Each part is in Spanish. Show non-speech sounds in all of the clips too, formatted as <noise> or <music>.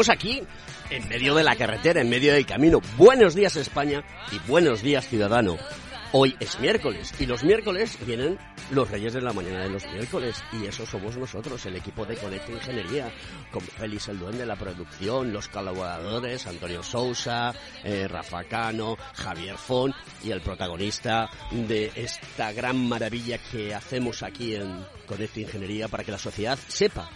Estamos aquí, en medio de la carretera, en medio del camino. Buenos días España y buenos días ciudadano. Hoy es miércoles y los miércoles vienen los reyes de la mañana de los miércoles y eso somos nosotros, el equipo de Conecta Ingeniería, con Félix el Duende, la producción, los colaboradores, Antonio Sousa, eh, Rafa Cano, Javier Font y el protagonista de esta gran maravilla que hacemos aquí en Conecta Ingeniería para que la sociedad sepa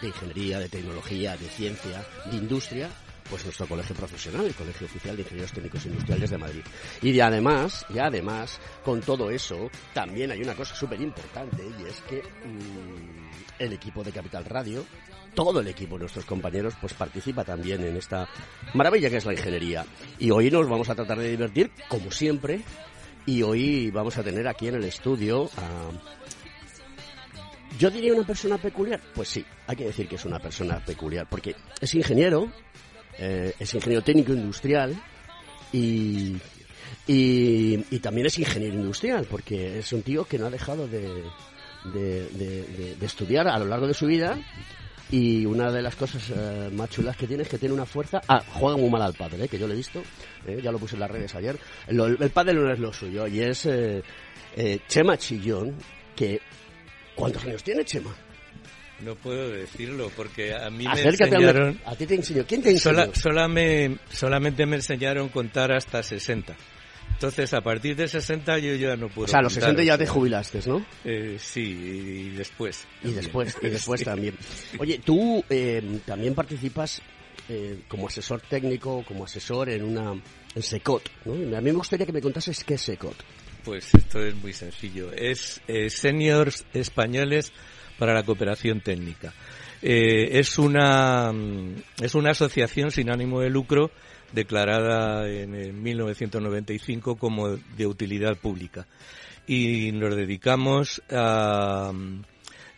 de ingeniería, de tecnología, de ciencia, de industria, pues nuestro colegio profesional, el Colegio Oficial de Ingenieros Técnicos Industriales de Madrid. Y de además, y además, con todo eso, también hay una cosa súper importante y es que mm, el equipo de Capital Radio, todo el equipo, nuestros compañeros, pues participa también en esta maravilla que es la ingeniería. Y hoy nos vamos a tratar de divertir, como siempre, y hoy vamos a tener aquí en el estudio a yo diría una persona peculiar. Pues sí, hay que decir que es una persona peculiar, porque es ingeniero, eh, es ingeniero técnico industrial y, y, y también es ingeniero industrial, porque es un tío que no ha dejado de, de, de- de estudiar a lo largo de su vida. Y una de las cosas eh, más chulas que tiene es que tiene una fuerza. Ah, juega muy mal al pádel, ¿eh? que yo lo he visto. ¿eh? Ya lo puse en las redes ayer. Lo- el pádel no es lo suyo. Y es eh, eh, Chema Chillón, que ¿Cuántos años tiene Chema? No puedo decirlo porque a mí me Acércate a, enseñaron... a ti te enseñó. ¿Quién te enseñó? Sola- sola me- solamente me enseñaron contar hasta 60. Entonces, a partir de 60 yo ya no puedo o sea, a los contar, 60 ya te jubilaste, ¿no? eh, sí, y, después. Y después, y después <laughs> Sí. también. Oye, tú eh, también participas eh, como asesor técnico, como asesor en una en SECOT, ¿no? A mí me gustaría que me contases qué es SECOT. Pues esto es muy sencillo. Es eh, Seniors Españoles para la Cooperación Técnica. Eh, es una mm, es una asociación sin ánimo de lucro declarada en, el 1995 como de utilidad pública y nos dedicamos a mm,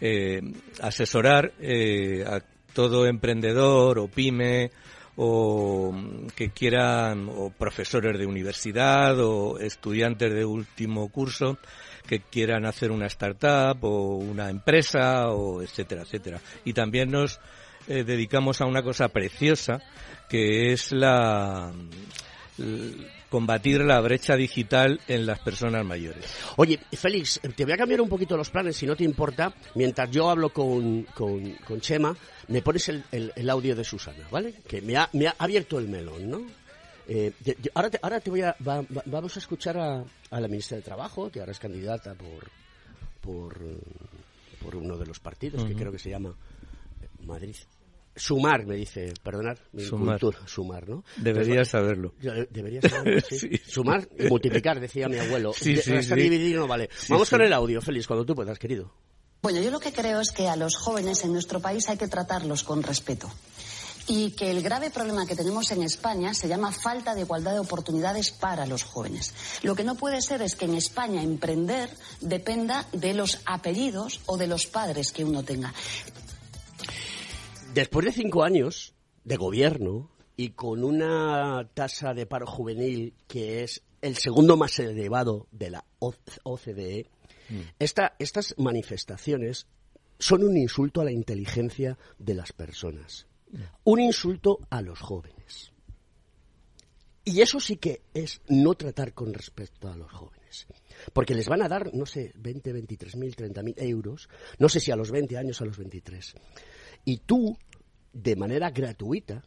eh, asesorar eh, a todo emprendedor o pyme o que quieran o profesores de universidad o estudiantes de último curso que quieran hacer una startup o una empresa o etcétera etcétera. Y también nos eh, dedicamos a una cosa preciosa que es la combatir la brecha digital en las personas mayores. Oye, Félix, te voy a cambiar un poquito los planes, si no te importa. Mientras yo hablo con, con, con Chema, me pones el, el- el audio de Susana, ¿vale? Que me ha, me ha abierto el melón, ¿no? Eh, te- yo- ahora, te, ahora te voy a... va- va- vamos a escuchar a, a la ministra de Trabajo, que ahora es candidata por, por, eh, por uno de los partidos, que creo que se llama Madrid. Sumar, me dice, perdonad, mi Sumar. cultura, sumar, ¿no? Deberías saberlo. Yo, eh, Debería saberlo, sí. <laughs> Sí. Sumar y multiplicar, decía mi abuelo. Sí, De- sí, dividir no vale. Sí, Vamos sí. con el audio, Félix, cuando tú puedas, querido. Bueno, yo lo que creo es que a los jóvenes en nuestro país hay que tratarlos con respeto. Y que el grave problema que tenemos en España se llama falta de igualdad de oportunidades para los jóvenes. Lo que no puede ser es que en España emprender dependa de los apellidos o de los padres que uno tenga. Después de cinco años de gobierno y con una tasa de paro juvenil que es el segundo más elevado de la O- OCDE, esta- estas manifestaciones son un insulto a la inteligencia de las personas, un insulto a los jóvenes. Y eso sí que es no tratar con respeto a los jóvenes. Porque les van a dar, no sé, 20, 23 mil, 30 mil euros, no sé si a los 20 años, a los 23. Y tú, de manera gratuita,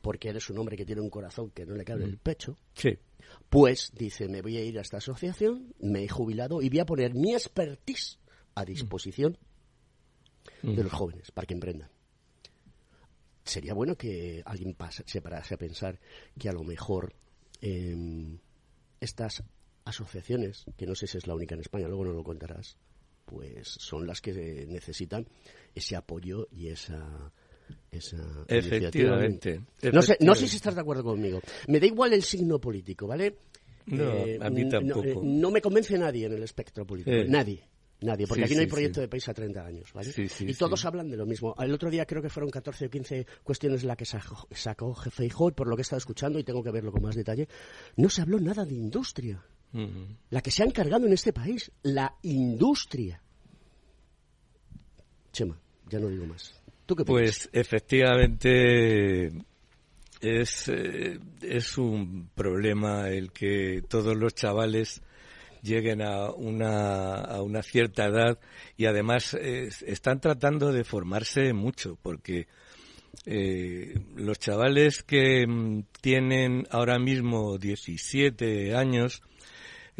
porque eres un hombre que tiene un corazón que no le cabe el pecho, Sí. pues dice, me voy a ir a esta asociación, me he jubilado y voy a poner mi expertise a disposición de los jóvenes para que emprendan. Sería bueno que alguien pase- se parase a pensar que a lo mejor em, estas asociaciones, que no sé si es la única en España, luego nos lo contarás, pues son las que necesitan ese apoyo y esa esa efectivamente. No sé, no sé si estás de acuerdo conmigo. Me da igual el signo político, ¿vale? No, Eh, a mí tampoco. No, eh, no me convence nadie en el espectro político. Eh. Nadie. Nadie, porque Sí, aquí no hay proyecto sí. de país a 30 años, ¿vale? Y todos hablan de lo mismo. El otro día creo que fueron 14 o 15 cuestiones la que sacó, sacó Feijóo, por lo que he estado escuchando, y tengo que verlo con más detalle, no se habló nada de industria. La que se ha encargado en este país, la industria. Chema, ya no digo más. ¿Tú qué piensas? Pues efectivamente es, eh, es un problema el que todos los chavales lleguen a una, a una cierta edad y además eh, están tratando de formarse mucho porque eh, los chavales que mm, tienen ahora mismo 17 años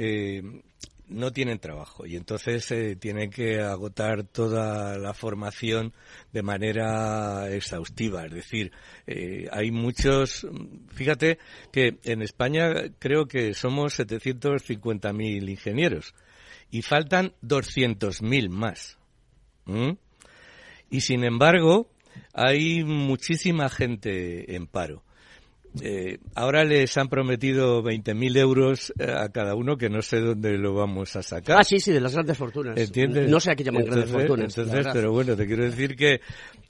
eh, no tienen trabajo y entonces eh, tienen que agotar toda la formación de manera exhaustiva. Es decir, eh, hay muchos. Fíjate que en España creo que somos 750.000 ingenieros y faltan 200.000 más. Y sin embargo, hay muchísima gente en paro. Eh, ahora les han prometido 20.000 euros eh, a cada uno que no sé dónde lo vamos a sacar. Ah, sí, sí, de las grandes fortunas. ¿Entiendes? No sé a qué llaman grandes fortunas. Entonces, pero bueno, te quiero decir que,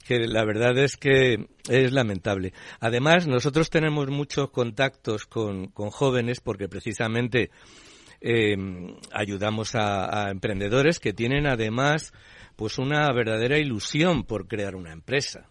que la verdad es que es lamentable. Además, nosotros tenemos muchos contactos con, con jóvenes porque precisamente eh, ayudamos a, a emprendedores que tienen además pues una verdadera ilusión por crear una empresa.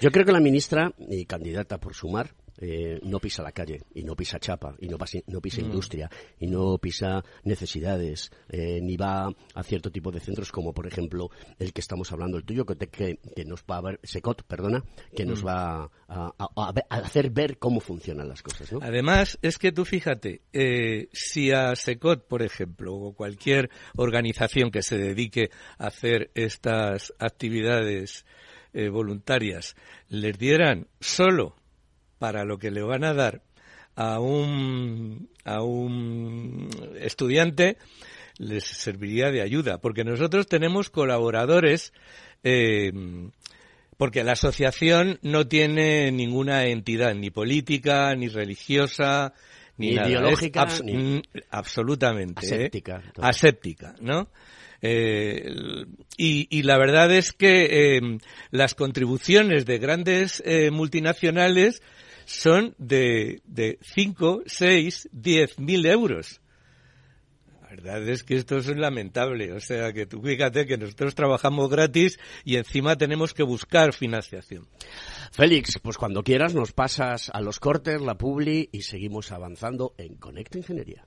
Yo creo que la ministra y candidata por sumar eh, no pisa la calle y no pisa chapa y no, no pisa industria y no pisa necesidades eh, ni va a cierto tipo de centros como por ejemplo el que estamos hablando el tuyo que, te- que, que nos va a ver Secot perdona que nos va a, a- a ver- a hacer ver cómo funcionan las cosas ¿no? Además, es que tú fíjate, eh, si a SECOT, por ejemplo, o cualquier organización que se dedique a hacer estas actividades voluntarias, les dieran solo para lo que le van a dar a un, a un estudiante, les serviría de ayuda, porque nosotros tenemos colaboradores eh, porque la asociación no tiene ninguna entidad, ni política, ni religiosa, ni, Ni nada. Es ideológica, abs- ni- Absolutamente. ¿eh? Aséptica. Aséptica, ¿no? Eh, y, y la verdad es que las contribuciones de grandes multinacionales son de, de 5, 6, 10 mil euros. La verdad es que esto es lamentable. O sea, que tú fíjate que nosotros trabajamos gratis y encima tenemos que buscar financiación. Félix pues cuando quieras nos pasas a los cortes la publi y seguimos avanzando en Conecta Ingeniería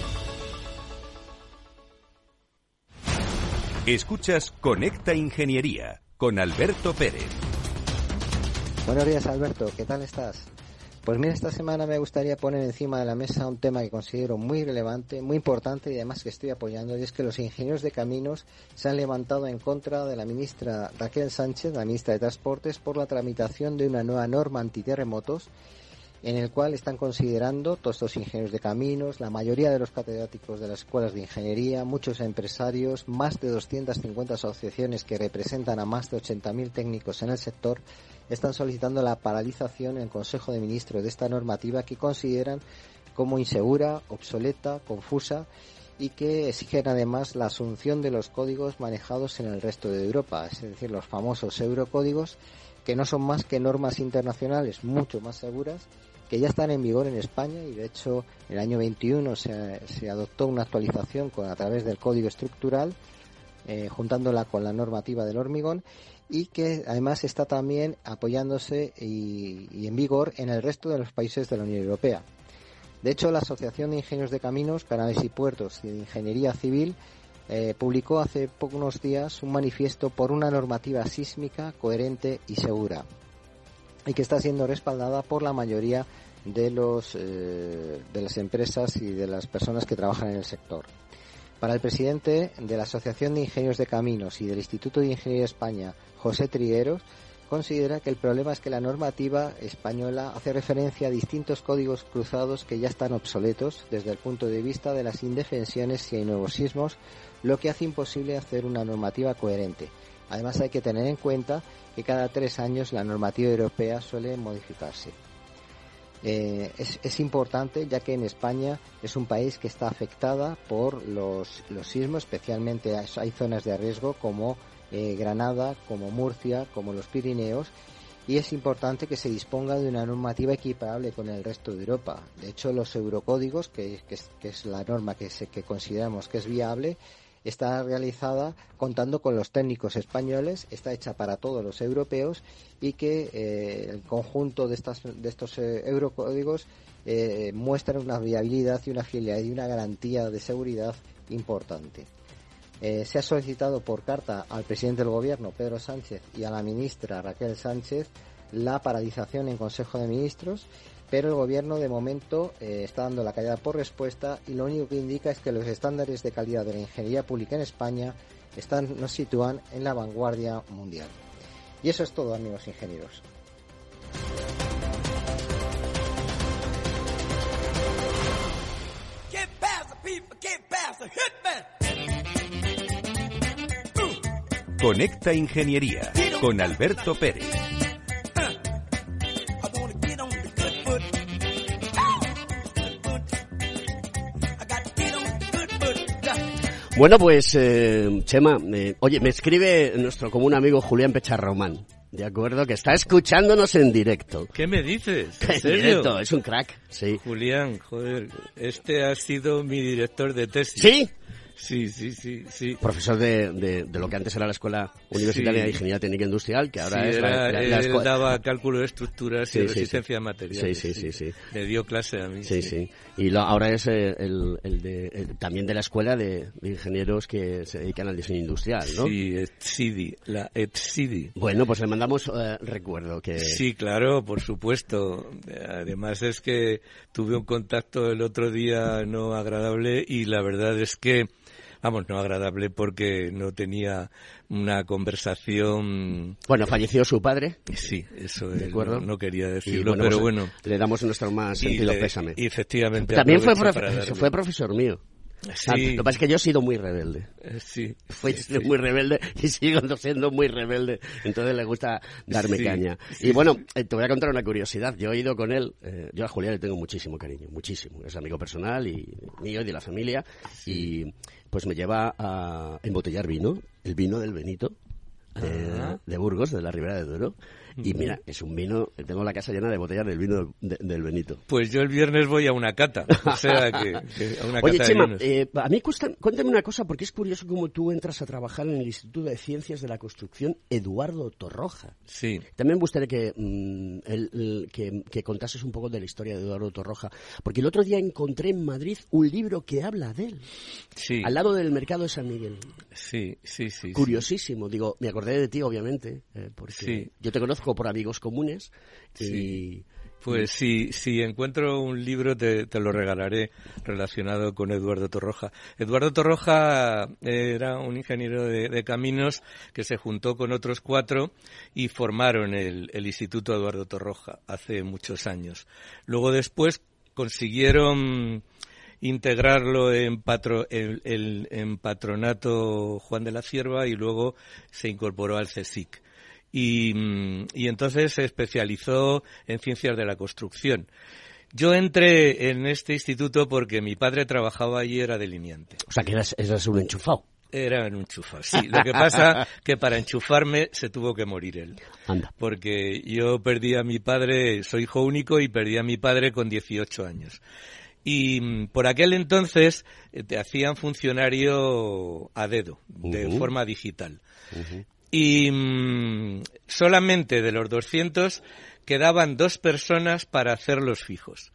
Escuchas Conecta Ingeniería con Alberto Pérez. Buenos días Alberto, ¿qué tal estás? Pues mira, esta semana me gustaría poner encima de la mesa un tema que considero muy relevante, muy importante y además que estoy apoyando, y es que los ingenieros de caminos se han levantado en contra de la ministra Raquel Sánchez, la ministra de Transportes, por la tramitación de una nueva norma antiterremotos en el cual están considerando todos estos ingenieros de caminos, la mayoría de los catedráticos de las escuelas de ingeniería, muchos empresarios, más de 250 asociaciones que representan a más de 80.000 técnicos en el sector, están solicitando la paralización en el Consejo de Ministros de esta normativa que consideran como insegura, obsoleta, confusa y que exigen además la asunción de los códigos manejados en el resto de Europa, es decir, los famosos eurocódigos que no son más que normas internacionales mucho más seguras que ya están en vigor en España y de hecho en el año 21 se, se adoptó una actualización con, a través del código estructural eh, juntándola con la normativa del hormigón y que además está también apoyándose y, y en vigor en el resto de los países de la Unión Europea. De hecho, la Asociación de Ingenieros de Caminos, Canales y Puertos y de Ingeniería Civil eh, publicó hace pocos días un manifiesto por una normativa sísmica coherente y segura y que está siendo respaldada por la mayoría de los eh, de las empresas y de las personas que trabajan en el sector. Para el presidente de la Asociación de Ingenieros de Caminos y del Instituto de Ingeniería de España, José Trigueros, considera que el problema es que la normativa española hace referencia a distintos códigos cruzados que ya están obsoletos desde el punto de vista de las indefensiones si hay nuevos sismos, lo que hace imposible hacer una normativa coherente. Además hay que tener en cuenta que cada tres años la normativa europea suele modificarse. Eh, es, importante ya que en España es un país que está afectada por los, sismos, especialmente hay zonas de riesgo como eh, Granada, como Murcia, como los Pirineos, y es importante que se disponga de una normativa equiparable con el resto de Europa. De hecho, los eurocódigos, que, que es, la norma que, se, que consideramos que es viable, está realizada contando con los técnicos españoles, está hecha para todos los europeos y que eh, el conjunto de, estas, de estos eh, eurocódigos eh, muestran una viabilidad y una fidelidad y una garantía de seguridad importante. Eh, se ha solicitado por carta al presidente del gobierno, Pedro Sánchez, y a la ministra Raquel Sánchez la paralización en Consejo de Ministros pero el gobierno de momento eh, está dando la callada por respuesta y lo único que indica es que los estándares de calidad de la ingeniería pública en España están, nos sitúan en la vanguardia mundial. Y eso es todo, amigos ingenieros. Conecta Ingeniería con Alberto Pérez. Bueno, pues, eh, Chema, eh, oye, me escribe nuestro común amigo Julián Pecharromán, ¿de acuerdo? Que está escuchándonos en directo. ¿Qué me dices? ¿En, <laughs> ¿En directo, es un crack, sí. Julián, joder, este ha sido mi director de tesis. ¿Sí? Sí, sí, sí, sí. Profesor de, de, de, lo que antes era la Escuela Universitaria Sí. de Ingeniería Técnica Industrial, que ahora Sí, es la, era- la- la él escuela- daba cálculo de estructuras Sí, y resistencia a materiales. Sí, sí, sí, sí. Me dio clase a mí. Sí, sí. Y lo- ahora es eh, el, el de, el- también de la Escuela de, de Ingenieros que se dedican al diseño industrial, ¿no? Sí, ETSIDI, la ETSIDI. Bueno, pues le mandamos eh, recuerdo que... Sí, claro, por supuesto. Además es que tuve un contacto el otro día no agradable y la verdad es que, vamos, no agradable porque no tenía una conversación. Bueno, falleció su padre. Sí, eso ¿De es, acuerdo? no, no quería Y decirlo, bueno, pero pues, bueno. Le damos nuestro más Y sentido le- pésame. y efectivamente. También fue, profe- darle- fue profesor mío. Sí. Ah, Lo que pasa es que yo he sido muy rebelde. Eh, Sí. Fui sí, muy rebelde y sigo <laughs> siendo muy rebelde. Entonces le gusta darme Sí, caña. y bueno, eh, te voy a contar una curiosidad. Yo he ido con él. eh, yo a Julián le tengo muchísimo cariño, muchísimo. Es amigo personal y mío y de la familia. Y pues me lleva a embotellar vino, el vino del Benito. De, Ah. de Burgos, de la Ribera de Duero. Y mira, es un vino, tengo la casa llena de botellas del vino de- del Benito. Pues yo el viernes voy a una cata. O sea que, que a una Oye, cata Chema, eh, a mí cuesta- cuéntame una cosa, porque es curioso cómo tú entras a trabajar en el Instituto de Ciencias de la Construcción Eduardo Torroja. Sí. También me gustaría que, mm, el- el- que, que contases un poco de la historia de Eduardo Torroja, porque el otro día encontré en Madrid un libro que habla de él, Sí. al lado del mercado de San Miguel. Sí, sí, sí. sí. Curiosísimo, digo, me acordé de ti, obviamente, eh, porque Sí. yo te conozco por amigos comunes y. Pues si, si encuentro un libro te, lo regalaré relacionado con Eduardo Torroja. Eduardo Torroja era un ingeniero de, caminos que se juntó con otros cuatro y formaron el, el, Instituto Eduardo Torroja hace muchos años. Luego después consiguieron integrarlo en, patro, en, en, en Patronato Juan de la Cierva y luego se incorporó al CSIC y, y entonces se especializó en ciencias de la construcción. Yo entré en este instituto porque mi padre trabajaba allí era delineante. O sea, que eras, eras un enchufado. Era un enchufado, sí. Lo que pasa <laughs> que para enchufarme se tuvo que morir él. Anda. Porque yo perdí a mi padre, soy hijo único y perdí a mi padre con 18 años. Y por aquel entonces te hacían funcionario a dedo, de uh -huh. forma digital. Uh -huh y mmm, solamente de los 200 quedaban dos personas para hacerlos fijos.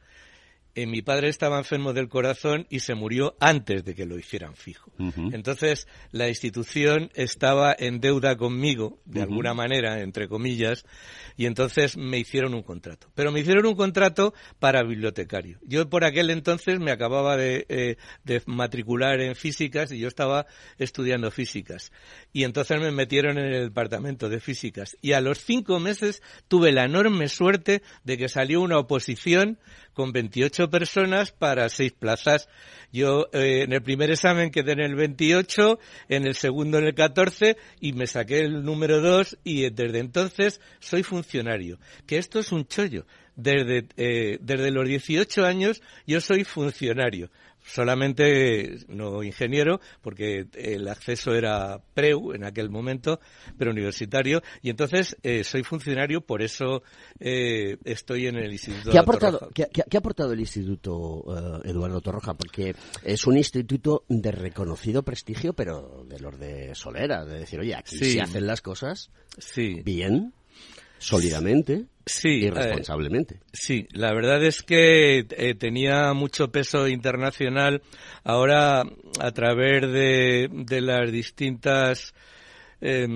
Eh, mi padre estaba enfermo del corazón y se murió antes de que lo hicieran fijo. Uh -huh. Entonces, la institución estaba en deuda conmigo, de uh -huh. alguna manera, entre comillas, y entonces me hicieron un contrato. Pero me hicieron un contrato para bibliotecario. Yo por aquel entonces me acababa de, eh, de matricular en físicas y yo estaba estudiando físicas. Y entonces me metieron en el departamento de físicas. Y a los cinco meses tuve la enorme suerte de que salió una oposición con 28 personas para seis plazas. Yo eh, en el primer examen quedé en el 28, en el segundo en el 14 y me saqué el número 2 y desde entonces soy funcionario. Que esto es un chollo. Desde, eh, desde los 18 años yo soy funcionario solamente no ingeniero, porque el acceso era preu en aquel momento, pero universitario, y entonces eh, soy funcionario, por eso eh, estoy en el Instituto ¿Qué ha aportado, ¿qué, qué, qué ha aportado el Instituto uh, Eduardo Torroja? Porque es un instituto de reconocido prestigio, pero de los de Solera, de decir, oye, aquí sí. se hacen las cosas sí. bien, sólidamente sí, y responsablemente. Eh, sí, la verdad es que eh, tenía mucho peso internacional. Ahora, a través de, de las distintas eh,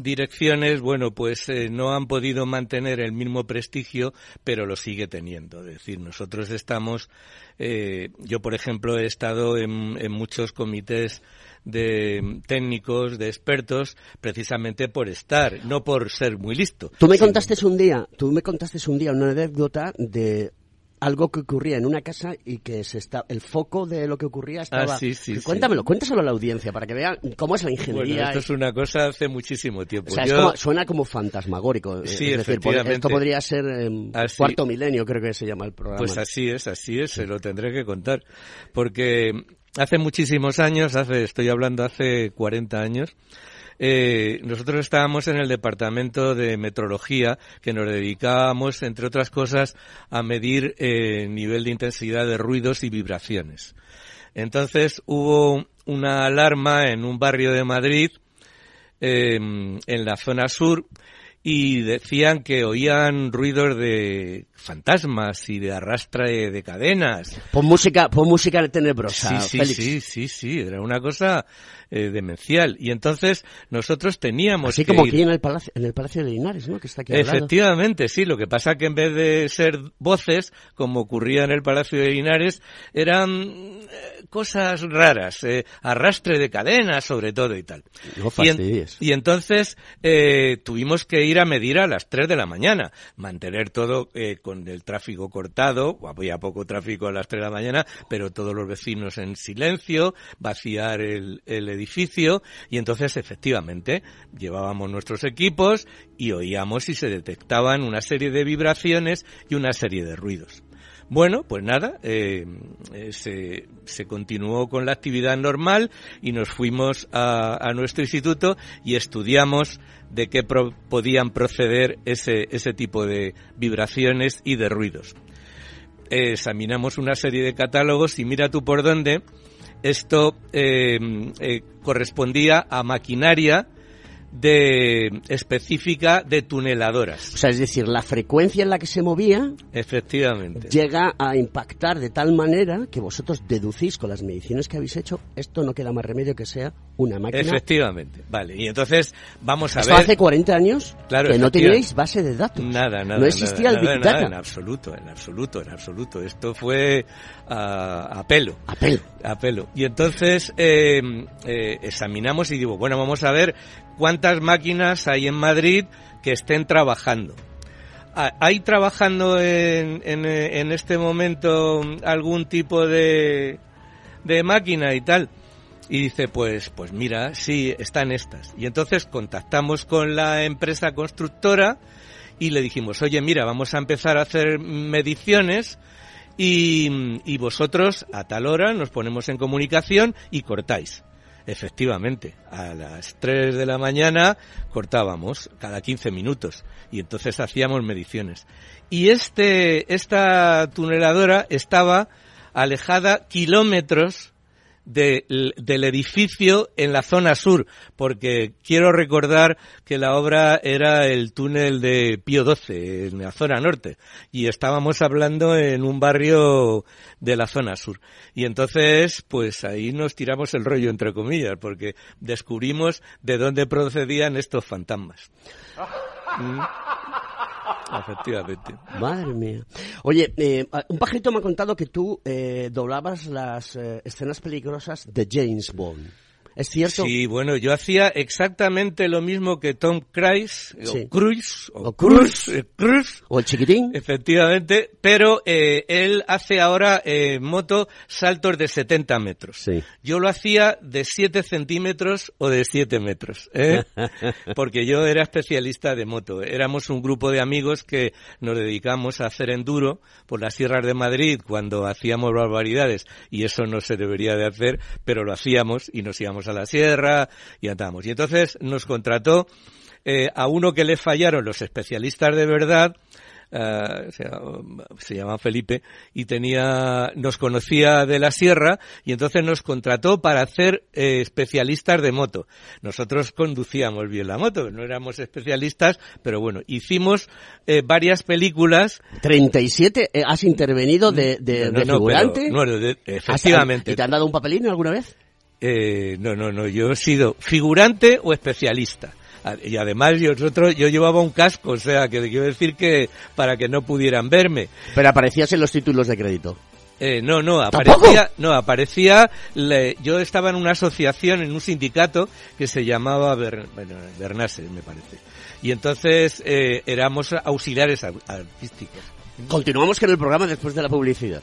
direcciones, bueno, pues eh, no han podido mantener el mismo prestigio, pero lo sigue teniendo. Es decir, nosotros estamos, eh, yo por ejemplo he estado en, en muchos comités de técnicos, de expertos, precisamente por estar, no por ser muy listo. Tú me contaste un día, tú me contaste un día una anécdota de algo que ocurría en una casa y que se está el foco de lo que ocurría estaba ah, sí, sí, cuéntamelo sí. cuéntaselo a la audiencia para que vean cómo es la ingeniería bueno, esto es una cosa hace muchísimo tiempo o sea, Yo... como, suena como fantasmagórico sí, es decir, esto podría ser eh, así. cuarto milenio creo que se llama el programa pues así es así es se lo tendré que contar porque hace muchísimos años hace estoy hablando hace 40 años eh, nosotros estábamos en el departamento de metrología que nos dedicábamos, entre otras cosas, a medir el eh, nivel de intensidad de ruidos y vibraciones. Entonces hubo una alarma en un barrio de Madrid, eh, en la zona sur, y decían que oían ruidos de fantasmas y de arrastre de cadenas. Pon música, pon música tenebrosa, sí, sí, Félix. Sí, sí, sí, era una cosa eh, demencial. Y entonces nosotros teníamos Así que como ir... aquí en el, palacio, en el Palacio de Linares, ¿no? Que está aquí Efectivamente, sí. Lo que pasa que en vez de ser voces, como ocurría en el Palacio de Linares, eran eh, cosas raras, eh, arrastre de cadenas sobre todo y tal. No y, en, y, entonces eh, tuvimos que ir a medir a las 3 de la mañana, mantener todo eh, con el tráfico cortado, había poco tráfico a las 3 de la mañana, pero todos los vecinos en silencio, vaciar el, el edificio y entonces efectivamente llevábamos nuestros equipos y oíamos y se detectaban una serie de vibraciones y una serie de ruidos. Bueno, pues nada, eh, eh, se, continuó con la actividad normal y nos fuimos a, nuestro instituto y estudiamos de qué podían proceder ese, ese tipo de vibraciones y de ruidos. Examinamos una serie de catálogos y mira tú por dónde esto eh, eh, correspondía a maquinaria de específica de tuneladoras. O sea, es decir, la frecuencia en la que se movía Efectivamente. llega a impactar de tal manera que vosotros deducís con las mediciones que habéis hecho, esto no queda más remedio que sea una máquina. Efectivamente, vale. Y entonces vamos a Esto ver. hace 40 años Claro, que no teníais base de datos. Nada, nada. No existía nada, el Big nada, Data. en absoluto, en absoluto, en absoluto. Esto fue a, a pelo. A pelo. A pelo. Y entonces eh, eh, examinamos y digo, bueno, vamos a ver cuántas máquinas hay en Madrid que estén trabajando. ¿Hay trabajando en, en este momento algún tipo de, de máquina y tal? Y dice, pues, pues mira, sí, están estas. Y entonces contactamos con la empresa constructora y le dijimos, oye, mira, vamos a empezar a hacer mediciones y, y vosotros a tal hora nos ponemos en comunicación y cortáis. Efectivamente, a las 3 de la mañana cortábamos cada 15 minutos y entonces hacíamos mediciones. Y este, esta tuneladora estaba alejada kilómetros de- del edificio en la zona sur, porque quiero recordar que la obra era el túnel de Pío XII, en la zona norte, y estábamos hablando en un barrio de la zona sur. Y entonces, pues ahí nos tiramos el rollo, entre comillas, porque descubrimos de dónde procedían estos fantasmas. <laughs> Mm. <laughs> Efectivamente. Madre mía. Oye, eh, un pajarito me ha contado que tú eh, doblabas las eh, escenas peligrosas de James Bond. ¿Es cierto? Sí, bueno, yo hacía exactamente lo mismo que Tom Cruise, Sí. o Cruise, o, O eh, ¿O el chiquitín? efectivamente, pero eh, él hace ahora eh, moto saltos de 70 metros. Sí. Yo lo hacía de 7 centímetros o de 7 metros, ¿eh? <laughs> porque yo era especialista de moto. Éramos un grupo de amigos que nos dedicamos a hacer enduro por las sierras de Madrid cuando hacíamos barbaridades y eso no se debería de hacer, pero lo hacíamos y nos íbamos a la sierra y andábamos. Y entonces nos contrató eh, a uno que le fallaron los especialistas de verdad, eh, se, se llama Felipe y tenía nos conocía de la sierra y entonces nos contrató para hacer eh, especialistas de moto nosotros conducíamos bien la moto no éramos especialistas pero bueno hicimos eh, varias películas 37, eh, has intervenido de, de, No, de no, figurante. pero- no, de- ¿Has- efectivamente ¿Y te han dado un papelín alguna vez? Eh, no, no, no, yo he sido figurante o especialista. Y además yo, nosotros, yo llevaba un casco, o sea, que quiero decir que para que no pudieran verme. Pero aparecías en los títulos de crédito. Eh, no, no, ¿Tampoco? aparecía, no, aparecía, le- yo estaba en una asociación, en un sindicato que se llamaba Ber- bueno, Bernase, me parece. Y entonces eh, éramos auxiliares ar- artísticos. Continuamos con el programa después de la publicidad.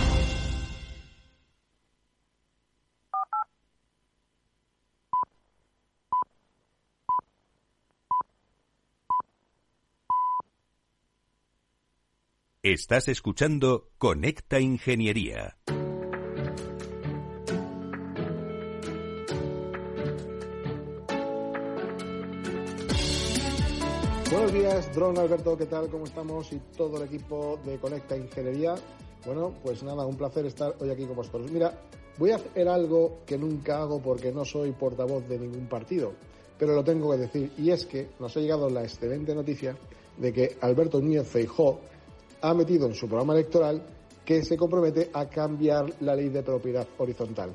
Estás escuchando Conecta Ingeniería. Buenos días, Dron Alberto, ¿qué tal? ¿Cómo estamos? Y todo el equipo de Conecta Ingeniería. Bueno, pues nada, un placer estar hoy aquí con vosotros. Mira, voy a hacer algo que nunca hago porque no soy portavoz de ningún partido, pero lo tengo que decir, y es que nos ha llegado la excelente noticia de que Alberto Núñez Feijóo ha metido en su programa electoral que se compromete a cambiar la ley de propiedad horizontal.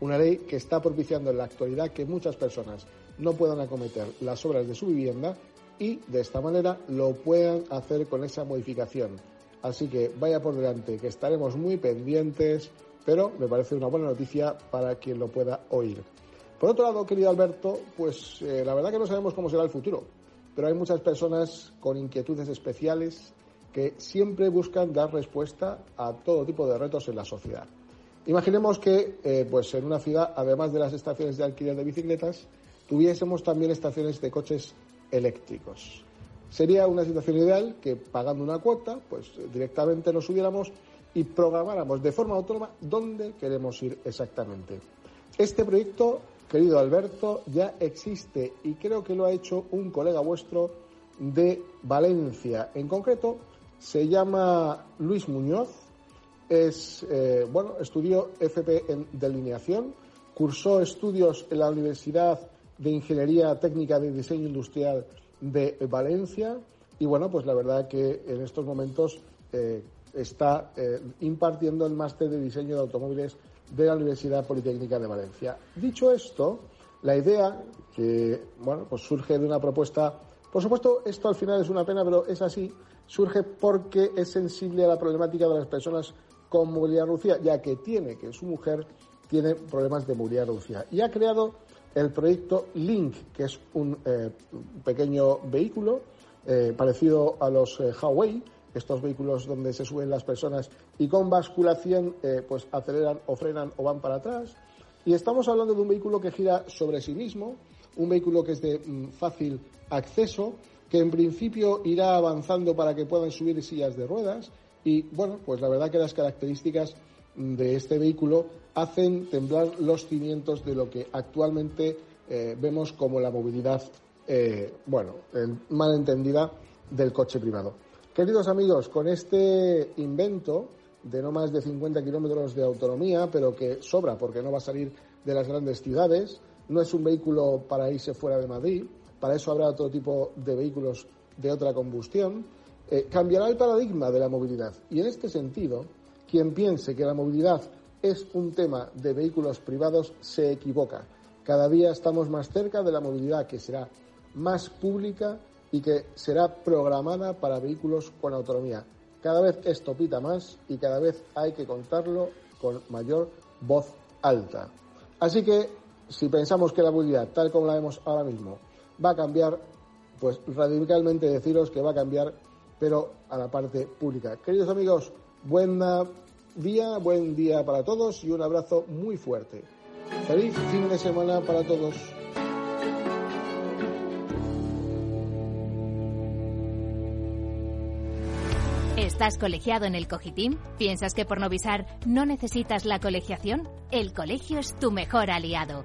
Una ley que está propiciando en la actualidad que muchas personas no puedan acometer las obras de su vivienda y de esta manera lo puedan hacer con esa modificación. Así que vaya por delante, que estaremos muy pendientes, pero me parece una buena noticia para quien lo pueda oír. Por otro lado, querido Alberto, pues eh, la verdad que no sabemos cómo será el futuro, pero hay muchas personas con inquietudes especiales que siempre buscan dar respuesta a todo tipo de retos en la sociedad. Imaginemos que eh, pues en una ciudad, además de las estaciones de alquiler de bicicletas, tuviésemos también estaciones de coches eléctricos. Sería una situación ideal que pagando una cuota, pues directamente nos subiéramos y programáramos de forma autónoma dónde queremos ir exactamente. Este proyecto, querido Alberto, ya existe y creo que lo ha hecho un colega vuestro de Valencia. En concreto, se llama Luis Muñoz, es, eh, bueno, estudió FP en delineación, cursó estudios en la Universidad de Ingeniería Técnica de Diseño Industrial de Valencia y bueno, pues la verdad que en estos momentos eh, está eh, impartiendo el máster de diseño de automóviles de la Universidad Politécnica de Valencia. Dicho esto, la idea que bueno, pues surge de una propuesta, por supuesto, esto al final es una pena, pero es así, surge porque es sensible a la problemática de las personas con movilidad reducida, ya que tiene que su mujer tiene problemas de movilidad reducida y ha creado el proyecto Link, que es un eh, pequeño vehículo eh, parecido a los eh, Huawei, estos vehículos donde se suben las personas y con basculación pues aceleran o frenan o van para atrás. Y estamos hablando de un vehículo que gira sobre sí mismo, un vehículo que es de mm, fácil acceso, que en principio irá avanzando para que puedan subir sillas de ruedas. Y bueno, pues la verdad que las características de este vehículo hacen temblar los cimientos de lo que actualmente eh, vemos como la movilidad, eh, bueno, mal entendida del coche privado. Queridos amigos, con este invento de no más de 50 kilómetros de autonomía, pero que sobra porque no va a salir de las grandes ciudades, no es un vehículo para irse fuera de Madrid, para eso habrá otro tipo de vehículos de otra combustión, eh, cambiará el paradigma de la movilidad. Y en este sentido, quien piense que la movilidad es un tema de vehículos privados se equivoca. Cada día estamos más cerca de la movilidad que será más pública y que será programada para vehículos con autonomía. Cada vez esto pita más y cada vez hay que contarlo con mayor voz alta. Así que si pensamos que la movilidad, tal como la vemos ahora mismo, va a cambiar, pues radicalmente deciros que va a cambiar, pero a la parte pública. Queridos amigos, Buen día, buen día para todos y un abrazo muy fuerte. Feliz fin de semana para todos. ¿Estás colegiado en el Cogitim? ¿Piensas que por no visar no necesitas la colegiación? El colegio es tu mejor aliado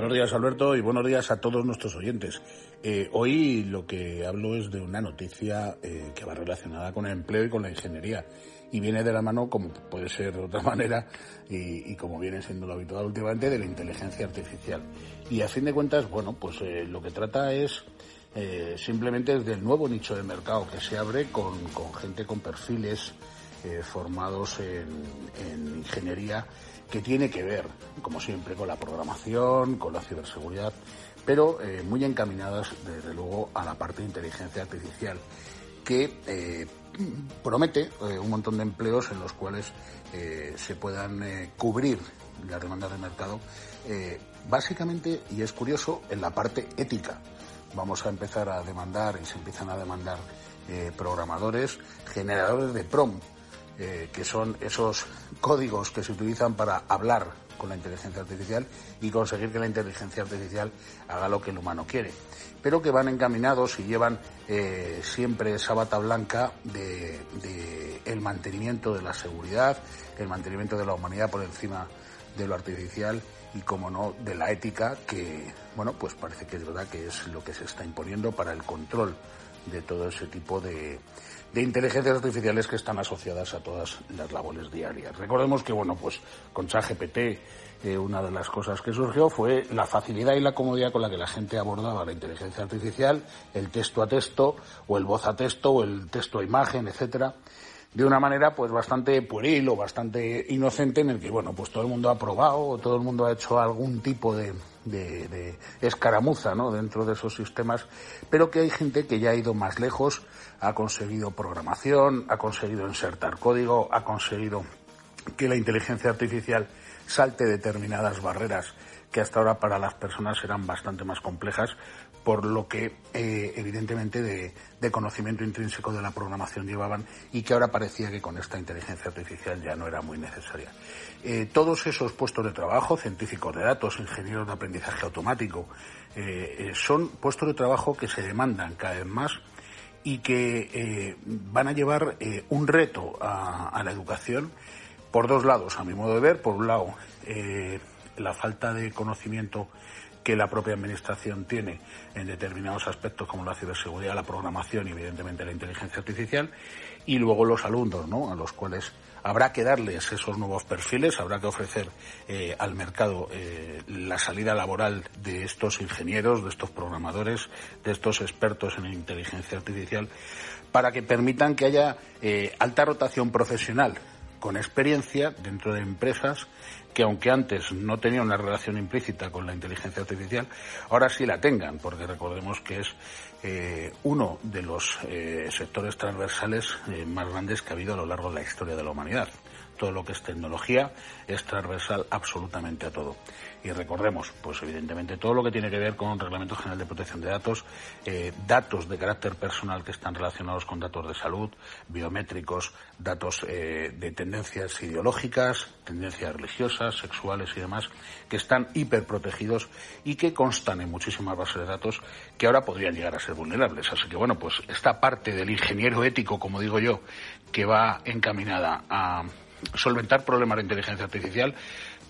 Buenos días Alberto y buenos días a todos nuestros oyentes. Eh, hoy lo que hablo es de una noticia eh, que va relacionada con el empleo y con la ingeniería y viene de la mano, como puede ser de otra <laughs> manera y, como viene siendo lo habitual últimamente, de la inteligencia artificial. Y a fin de cuentas, bueno, pues eh, lo que trata es simplemente del nuevo nicho de mercado que se abre con, gente con perfiles formados en ingeniería que tiene que ver, como siempre, con la programación, con la ciberseguridad, pero eh, muy encaminadas, desde luego, a la parte de inteligencia artificial, que eh, promete eh, un montón de empleos en los cuales se puedan cubrir las demandas del mercado, básicamente, y es curioso, en la parte ética. Vamos a empezar a demandar y se empiezan a demandar programadores, generadores de PROM, eh, que son esos códigos que se utilizan para hablar con la inteligencia artificial y conseguir que la inteligencia artificial haga lo que el humano quiere, pero que van encaminados y llevan eh, siempre esa bata blanca de, de, el mantenimiento de la seguridad, el mantenimiento de la humanidad por encima de lo artificial y, como no, de la ética que, bueno, pues parece que es verdad que es lo que se está imponiendo para el control de todo ese tipo de, de inteligencias artificiales que están asociadas a todas las labores diarias. Recordemos que, bueno, pues con ChatGPT eh, una de las cosas que surgió fue la facilidad y la comodidad con la que la gente abordaba la inteligencia artificial, el texto a texto, o el voz a texto, o el texto a imagen, etcétera, de una manera pues bastante pueril o bastante inocente en el que, bueno, pues todo el mundo ha probado, o todo el mundo ha hecho algún tipo de, de, de, escaramuza ¿no? dentro de esos sistemas, pero que hay gente que ya ha ido más lejos, ha conseguido programación, ha conseguido insertar código, ha conseguido que la inteligencia artificial salte determinadas barreras que hasta ahora para las personas eran bastante más complejas, por lo que eh, evidentemente de, conocimiento intrínseco de la programación llevaban y que ahora parecía que con esta inteligencia artificial ya no era muy necesaria. Eh, todos esos puestos de trabajo, científicos de datos, ingenieros de aprendizaje automático, eh, son puestos de trabajo que se demandan cada vez más y que van a llevar un reto a, la educación por dos lados, a mi modo de ver. Por un lado, la falta de conocimiento que la propia Administración tiene en determinados aspectos como la ciberseguridad, la programación y evidentemente la inteligencia artificial, y luego los alumnos, ¿no? a los cuales habrá que darles esos nuevos perfiles, habrá que ofrecer eh, al mercado eh, la salida laboral de estos ingenieros, de estos programadores, de estos expertos en inteligencia artificial, para que permitan que haya eh, alta rotación profesional con experiencia dentro de empresas que aunque antes no tenían una relación implícita con la inteligencia artificial, ahora sí la tengan, porque recordemos que es eh, uno de los eh, sectores transversales eh, más grandes que ha habido a lo largo de la historia de la humanidad. Todo lo que es tecnología es transversal absolutamente a todo. Y recordemos, pues evidentemente todo lo que tiene que ver con Reglamento General de Protección de Datos, eh, datos de carácter personal que están relacionados con datos de salud, biométricos, datos eh, de tendencias ideológicas, tendencias religiosas, sexuales y demás, que están hiperprotegidos y que constan en muchísimas bases de datos que ahora podrían llegar a ser vulnerables. Así que bueno, pues esta parte del ingeniero ético, como digo yo, que va encaminada a solventar problemas de inteligencia artificial,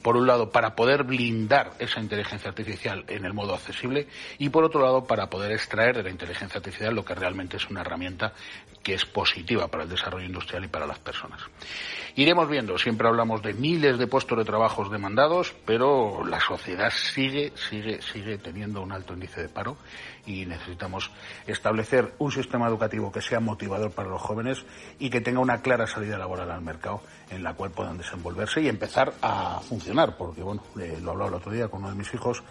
por un lado, para poder blindar esa inteligencia artificial en el modo accesible y, por otro lado, para poder extraer de la inteligencia artificial lo que realmente es una herramienta que es positiva para el desarrollo industrial y para las personas. Iremos viendo, siempre hablamos de miles de puestos de trabajo demandados, pero la sociedad sigue, sigue, sigue teniendo un alto índice de paro y necesitamos establecer un sistema educativo que sea motivador para los jóvenes y que tenga una clara salida laboral al mercado en la cual puedan desenvolverse y empezar a funcionar, porque bueno, eh, lo hablaba el otro día con uno de mis hijos,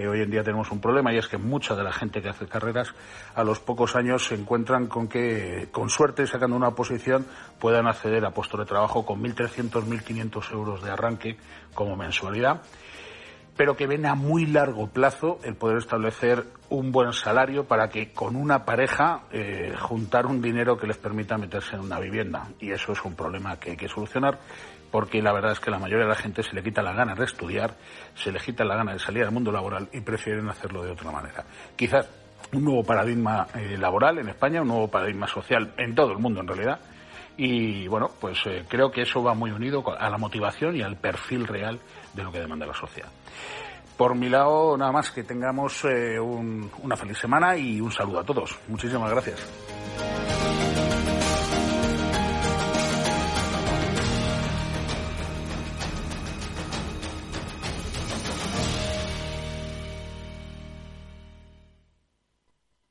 eh, hoy en día tenemos un problema y es que mucha de la gente que hace carreras a los pocos años se encuentran con que, con suerte, sacando una posición, puedan acceder a puestos de trabajo con 1.300, 1.500 euros de arranque como mensualidad pero que ven a muy largo plazo el poder establecer un buen salario para que con una pareja eh, juntar un dinero que les permita meterse en una vivienda. Y eso es un problema que hay que solucionar porque la verdad es que la mayoría de la gente se le quita la gana de estudiar, se le quita la gana de salir al mundo laboral y prefieren hacerlo de otra manera. Quizás un nuevo paradigma eh, laboral en España, un nuevo paradigma social en todo el mundo en realidad. Y bueno, pues eh, creo que eso va muy unido a la motivación y al perfil real de lo que demanda la sociedad. Por mi lado, nada más que tengamos eh, un, una feliz semana y un saludo a todos. Muchísimas gracias.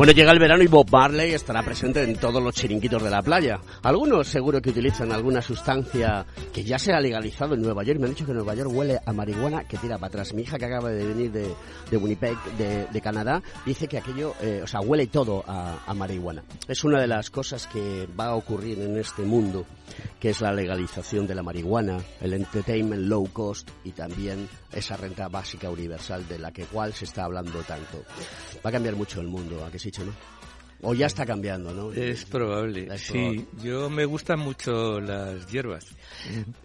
Bueno, llega el verano y Bob Marley estará presente en todos los chiringuitos de la playa. Algunos seguro que utilizan alguna sustancia que ya se ha legalizado en Nueva York. Me han dicho que Nueva York huele a marihuana que tira para atrás. Mi hija que acaba de venir de, de Winnipeg, de, de, Canadá, dice que aquello, eh, o sea, huele todo a, a marihuana. Es una de las cosas que va a ocurrir en este mundo, que es la legalización de la marihuana, el entertainment low cost y también esa renta básica universal de la que cual se está hablando tanto. Va a cambiar mucho el mundo, ¿a que sí, no? O ya está cambiando, ¿no? Es probable. Es sí, probable. yo me gustan mucho las hierbas.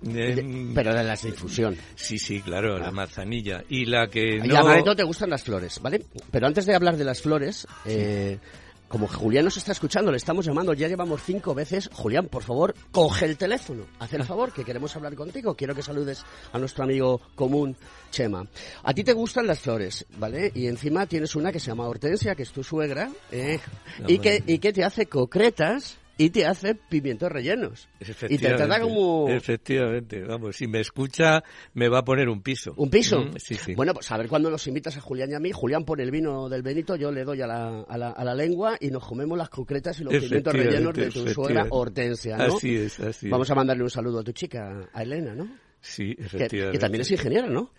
De, pero de las de infusión. Sí, sí, claro, ah. la manzanilla. Y la que no... Y a Mareto te gustan las flores, ¿vale? Pero antes de hablar de las flores, sí. Como Julián nos está escuchando, le estamos llamando, ya llevamos cinco veces. Julián, por favor, coge el teléfono. Haz el favor, que queremos hablar contigo. Quiero que saludes a nuestro amigo común, Chema. A ti te gustan las flores, ¿vale? Y encima tienes una que se llama Hortensia, que es tu suegra, ¿eh? no, y, que, y que te hace concretas y te hace pimientos rellenos. Y te trata como... Efectivamente, vamos, si me escucha me va a poner un piso. ¿Un piso? Mm, sí, sí. Bueno, pues a ver cuando nos invitas a Julián y a mí. Julián pone el vino del Benito, yo le doy a la, a la, a la lengua y nos comemos las concretas y los pimientos rellenos de tu suegra Hortensia, ¿no? Así es, así Vamos a mandarle un saludo a tu chica, a Elena, ¿no? Sí, efectivamente. Que, que también es ingeniera, ¿no?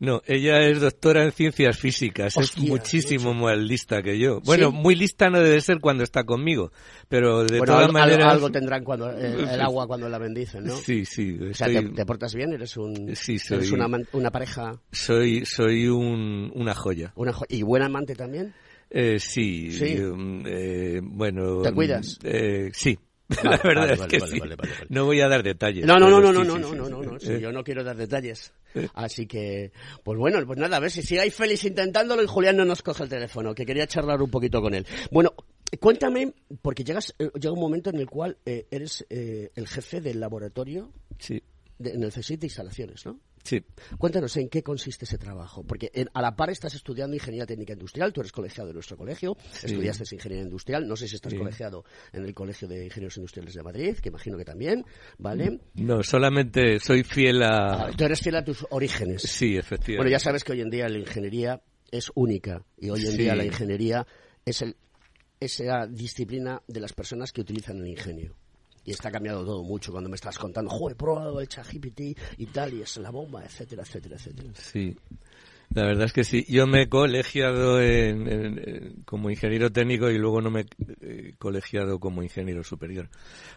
No, ella es doctora en ciencias físicas, Hostia, es muchísimo mucho. más lista que yo. Bueno, ¿Sí? muy lista no debe ser cuando está conmigo, pero de bueno, todas algo, maneras... algo tendrán cuando eh, el agua cuando la bendicen, ¿no? Sí, sí. O sea, te, te, portas bien, eres un, sí, soy, eres una, una pareja. Soy, soy un, una joya. Una jo y buen amante también. Eh, sí, ¿Sí? eh, bueno. ¿Te cuidas? Eh, sí. <laughs> La verdad vale, es vale, que sí. No voy a dar detalles. No, no, no, no, no, no, no, no, no, sí. yo no quiero dar detalles. Así que, pues bueno, pues nada, a ver si sigáis feliz intentándolo y Julián no nos coge el teléfono, que quería charlar un poquito con él. Bueno, cuéntame, porque llegas, eh, llega un momento en el cual eh, eres eh, el jefe del laboratorio Sí. de- en el CSIC de instalaciones, ¿no? Sí. Cuéntanos en qué consiste ese trabajo, porque en- a la par estás estudiando ingeniería técnica industrial, tú eres colegiado de nuestro colegio, Sí. estudiaste ingeniería industrial, no sé si estás Sí. colegiado en el Colegio de Ingenieros Industriales de Madrid, que imagino que también, ¿vale? No, solamente soy fiel a... Ah, Tú eres fiel a tus orígenes. Sí, efectivamente. Bueno, ya sabes que hoy en día la ingeniería es única y hoy en Sí. día la ingeniería es el, esa disciplina de las personas que utilizan el ingenio. Y está cambiando todo mucho cuando me estás contando, joder, he probado el ChatGPT y tal, y es la bomba, etcétera, etcétera, etcétera. Sí. La verdad es que sí. Yo me he colegiado como ingeniero técnico y luego no me eh, colegiado como ingeniero superior.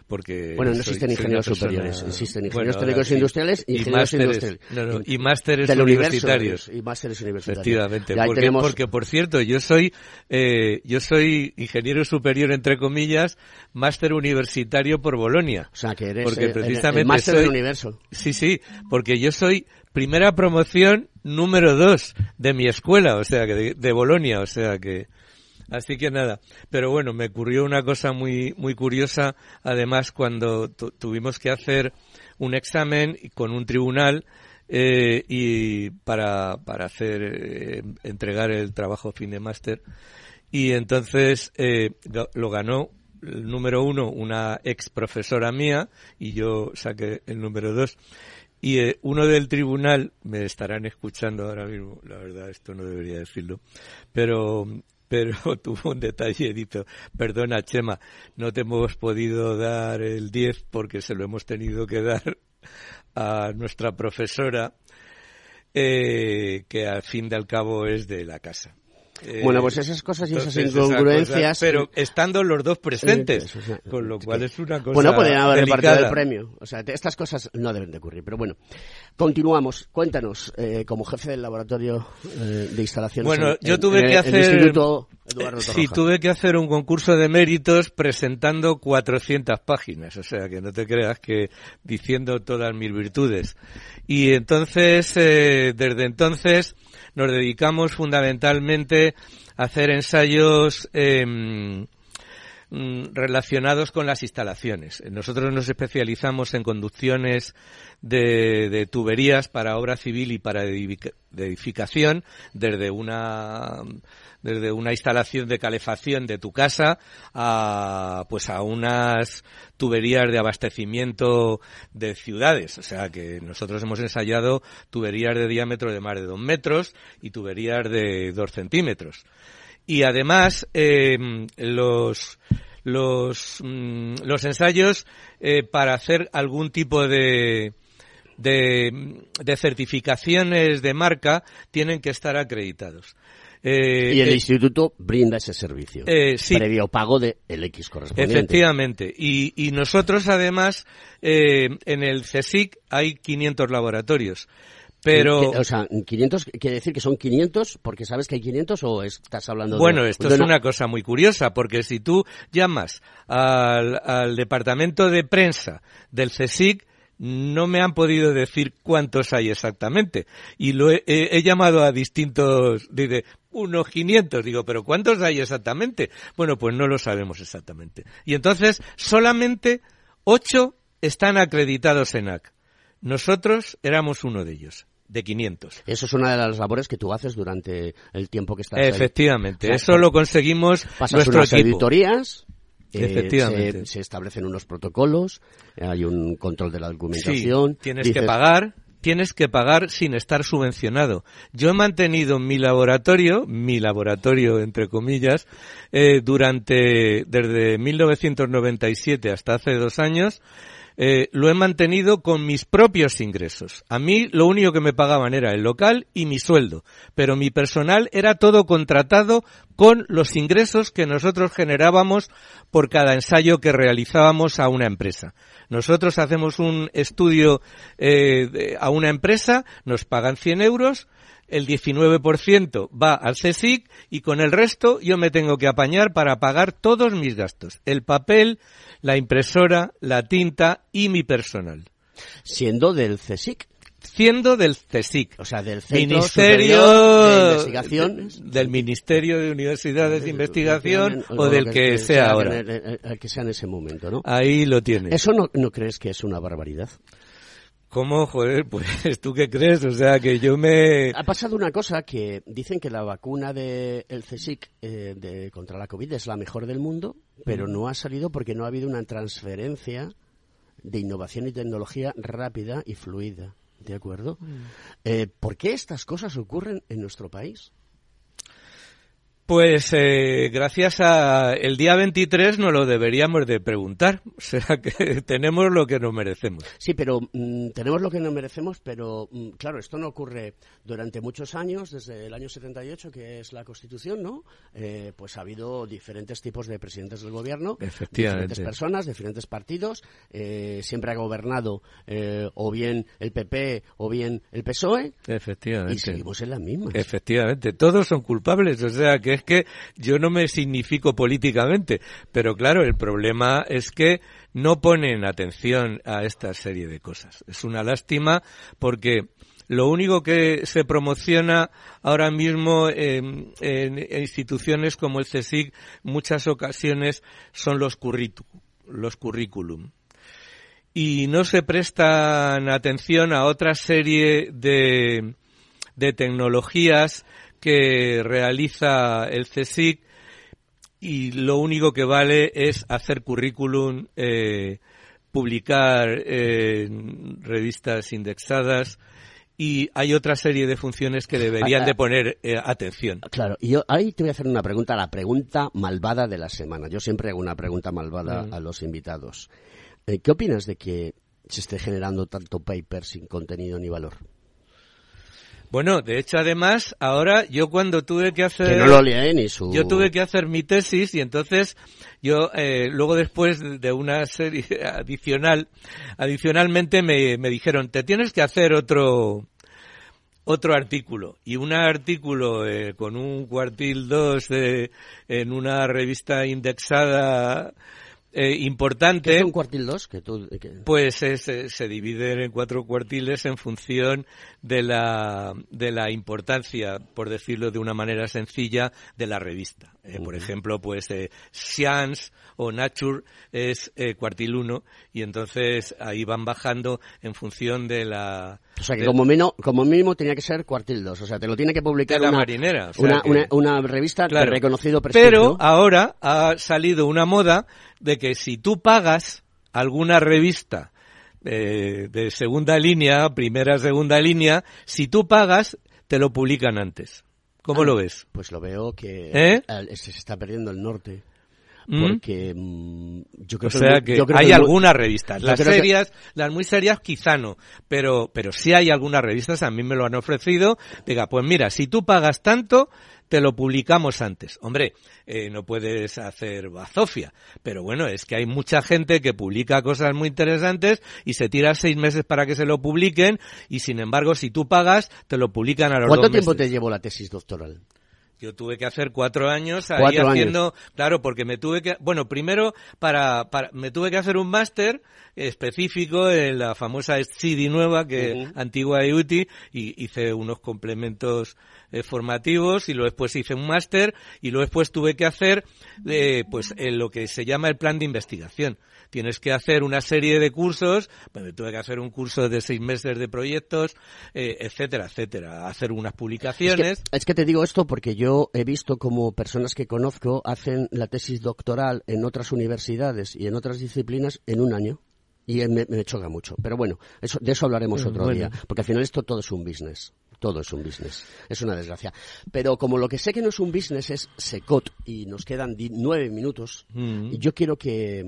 Porque Bueno, no soy- existen ingenieros persona- superiores, existen ingenieros Bueno, técnicos industriales, y ingenieros másteres, industriales. no, no, y másteres Del universo, universitarios. y másteres universitarios. Efectivamente, porque, tenemos- porque por cierto, yo soy eh, yo soy ingeniero superior entre comillas, máster universitario por Bolonia. O sea, que eres porque el- precisamente el máster soy- del universo. Sí, sí, porque yo soy primera promoción número dos de mi escuela, o sea, que de, de Bolonia, o sea que así que nada. Pero bueno, me ocurrió una cosa muy muy curiosa, además cuando tu- tuvimos que hacer un examen con un tribunal eh, y para para hacer eh, entregar el trabajo fin de máster. Y entonces eh, lo ganó el número uno una ex profesora mía y yo saqué el número dos. Y uno del tribunal me estarán escuchando ahora mismo la verdad esto no debería decirlo pero pero <laughs> tuvo un detalle dicho perdona Chema no te hemos podido dar el 10 porque se lo hemos tenido que dar <laughs> a nuestra profesora eh, que al fin y al cabo es de la casa Eh, Bueno, pues esas cosas y esas incongruencias- pero estando los dos presentes, Sí, eso, sí. con lo cual es una cosa Bueno, podrían haber repartido delicada. el premio. O sea, estas cosas no deben de ocurrir. Pero bueno, continuamos. Cuéntanos, eh, como jefe del laboratorio eh, de instalaciones. Bueno, en- yo tuve en que hacer el Instituto Eduardo eh, sí, tuve que hacer un concurso de méritos presentando 400 páginas, o sea, que no te creas que diciendo todas mis virtudes. Y entonces, eh, desde entonces, nos dedicamos fundamentalmente a hacer ensayos mm, relacionados con las instalaciones. Nosotros nos especializamos en conducciones de, de tuberías para obra civil y para edificación, desde una desde una instalación de calefacción de tu casa a pues a unas tuberías de abastecimiento de ciudades. O sea que nosotros hemos ensayado tuberías de diámetro de más de dos metros y tuberías de dos centímetros y además eh, los los, mm, los ensayos eh, para hacer algún tipo de, de, de certificaciones de marca tienen que estar acreditados. Eh, y el eh, instituto brinda ese servicio. Eh, sí. Previo pago de el X correspondiente. Efectivamente. Y, y nosotros, además, eh, en el CSIC hay 500 laboratorios. Pero... O sea, 500 quiere decir que son 500 porque sabes que hay 500 o estás hablando de... Bueno, esto de es una cosa muy curiosa, porque si tú llamas al, al departamento de prensa del CSIC, no me han podido decir cuántos hay exactamente. Y lo he, he- he llamado a distintos, dice, unos 500. Digo, pero ¿cuántos hay exactamente? Bueno, pues no lo sabemos exactamente. Y entonces, solamente 8 están acreditados en AC. Nosotros éramos uno de ellos, de 500. Eso es una de las labores que tú haces durante el tiempo que estás. Efectivamente, eso lo conseguimos Pasas nuestro unas equipo. auditorías, eh, Efectivamente. se, se establecen unos protocolos, hay un control de la documentación. Sí, tienes dices- que pagar, tienes que pagar sin estar subvencionado. Yo he mantenido mi laboratorio, mi laboratorio entre comillas, eh, durante desde 1997 hasta hace dos años. Eh, lo he mantenido con mis propios ingresos. A mí lo único que me pagaban era el local y mi sueldo, pero mi personal era todo contratado con los ingresos que nosotros generábamos por cada ensayo que realizábamos a una empresa. Nosotros hacemos un estudio eh, a una empresa, nos pagan 100 euros, el 19% va al CSIC y con el resto yo me tengo que apañar para pagar todos mis gastos. El papel, la impresora, la tinta y mi personal. Siendo del CSIC. Siendo del CSIC. O sea, del Centro Ministerio Superior de Investigaciones. de- del Ministerio de Universidades de Investigación o del que sea ahora. el- el que sea en ese momento, ¿no? Ahí lo tienes. ¿Eso no, no crees que es una barbaridad? ¿Cómo? Joder, <laughs> pues tú qué crees? O sea, que yo me... Ha pasado una cosa que dicen que la vacuna del el CSIC eh, de, contra la COVID es la mejor del mundo, pero no ha salido porque no ha habido una transferencia de innovación y tecnología rápida y fluida. ¿De acuerdo? Eh, ¿Por qué estas cosas ocurren en nuestro país? Pues eh, gracias a el día 23 nos lo deberíamos de preguntar. O sea que <laughs> tenemos lo que nos merecemos. Sí, pero mm, tenemos lo que nos merecemos, pero mm, claro, esto no ocurre durante muchos años, desde el año 78, que es la Constitución, ¿no? Eh, pues ha habido diferentes tipos de presidentes del gobierno, Efectivamente. diferentes personas, diferentes partidos, eh, siempre ha gobernado eh, o bien el PP o bien el PSOE, Efectivamente. y seguimos en las mismas. Efectivamente, todos son culpables, o sea que es que yo no me significo políticamente, pero claro, el problema es que no ponen atención a esta serie de cosas. Es una lástima porque lo único que se promociona ahora mismo en, instituciones como el CSIC, muchas ocasiones son los curritu, los currículum y no se prestan atención a otra serie de, de tecnologías que realiza el CSIC y lo único que vale es hacer currículum, eh, publicar en revistas indexadas y hay otra serie de funciones que deberían Ah, ah. de poner eh, atención. Claro, y yo ahí te voy a hacer una pregunta, la pregunta malvada de la semana. Yo siempre hago una pregunta malvada Mm. a los invitados. Eh, ¿Qué opinas de que se esté generando tanto paper sin contenido ni valor? Bueno, de hecho, además, ahora yo cuando tuve que hacer... Que no lo su... Yo tuve que hacer mi tesis y entonces yo eh, luego después de una serie <laughs> adicional, adicionalmente me, me dijeron, te tienes que hacer otro otro artículo y un artículo eh, con un cuartil 2 en una revista indexada eh, importante. ¿Qué es un cuartil 2? Que tú, que- Pues es, eh, se dividen en cuatro cuartiles en función de la, de la importancia, por decirlo de una manera sencilla, de la revista. Eh, Por ejemplo, pues eh, Science o Nature es eh, cuartil 1 y entonces ahí van bajando en función de la... O sea, que de- como, mínimo, como mínimo tenía que ser cuartil 2. O sea, te lo tiene que publicar la una, marinera. o sea una, que- una, una revista Claro. de reconocido prestigio. Pero ahora ha salido una moda de que si tú pagas alguna revista eh, de segunda línea, primera, segunda línea, si tú pagas, te lo publican antes. ¿Cómo Ah, lo ves? Pues lo veo que ¿Eh? se está perdiendo el norte. ¿Mm? Porque mm, yo creo o sea que, que yo creo hay que algunas revistas. Las que- serias, las muy serias quizá no, pero, pero sí hay algunas revistas, a mí me lo han ofrecido. Diga, pues mira, si tú pagas tanto, te lo publicamos antes. Hombre, eh, no puedes hacer bazofia, pero bueno, es que hay mucha gente que publica cosas muy interesantes y se tira seis meses para que se lo publiquen y sin embargo, si tú pagas, te lo publican a los ¿Cuánto dos tiempo meses. te llevó la tesis doctoral? Yo tuve que hacer cuatro años ahí Cuatro haciendo, claro, porque me tuve que, bueno, primero para, para me tuve que hacer un máster específico en la famosa CD nueva que antigua y UTI y hice unos complementos eh, formativos y luego después hice un máster y luego después tuve que hacer eh, pues en lo que se llama el plan de investigación. Tienes que hacer una serie de cursos, pues tuve que hacer un curso de seis meses de proyectos, eh, etcétera, etcétera, hacer unas publicaciones. Es que, es que te digo esto porque yo he visto como personas que conozco hacen la tesis doctoral en otras universidades y en otras disciplinas en un año. Y eh, me, me choca mucho. Pero bueno, eso, de eso hablaremos Mm, otro bueno. día. Porque al final esto todo es un business. Todo es un business. Es una desgracia. Pero como lo que sé que no es un business es Secot y nos quedan nueve minutos, Mm. yo quiero que,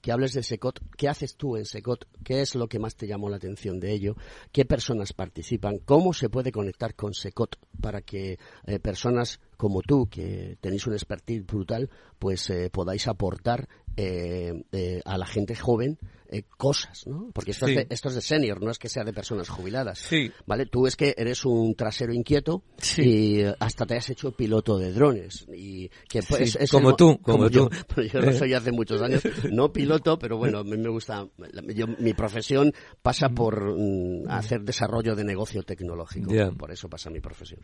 que hables de Secot. ¿Qué haces tú en Secot? ¿Qué es lo que más te llamó la atención de ello? ¿Qué personas participan? ¿Cómo se puede conectar con Secot para que eh, personas como tú, que tenéis un expertise brutal, pues eh, podáis aportar eh, eh, a la gente joven eh, cosas, ¿no? Porque esto, Sí. es de, esto es de senior, no es que sea de personas jubiladas. Sí. ¿Vale? Tú es que eres un trasero inquieto Sí. y eh, hasta te has hecho piloto de drones. Y que pues, Sí, es- como el tú, como yo. tú. <laughs> Pero yo lo soy hace muchos años. <laughs> No piloto, pero bueno, a mí me gusta. yo- mi profesión pasa por mm, hacer desarrollo de negocio tecnológico. Por eso pasa mi profesión.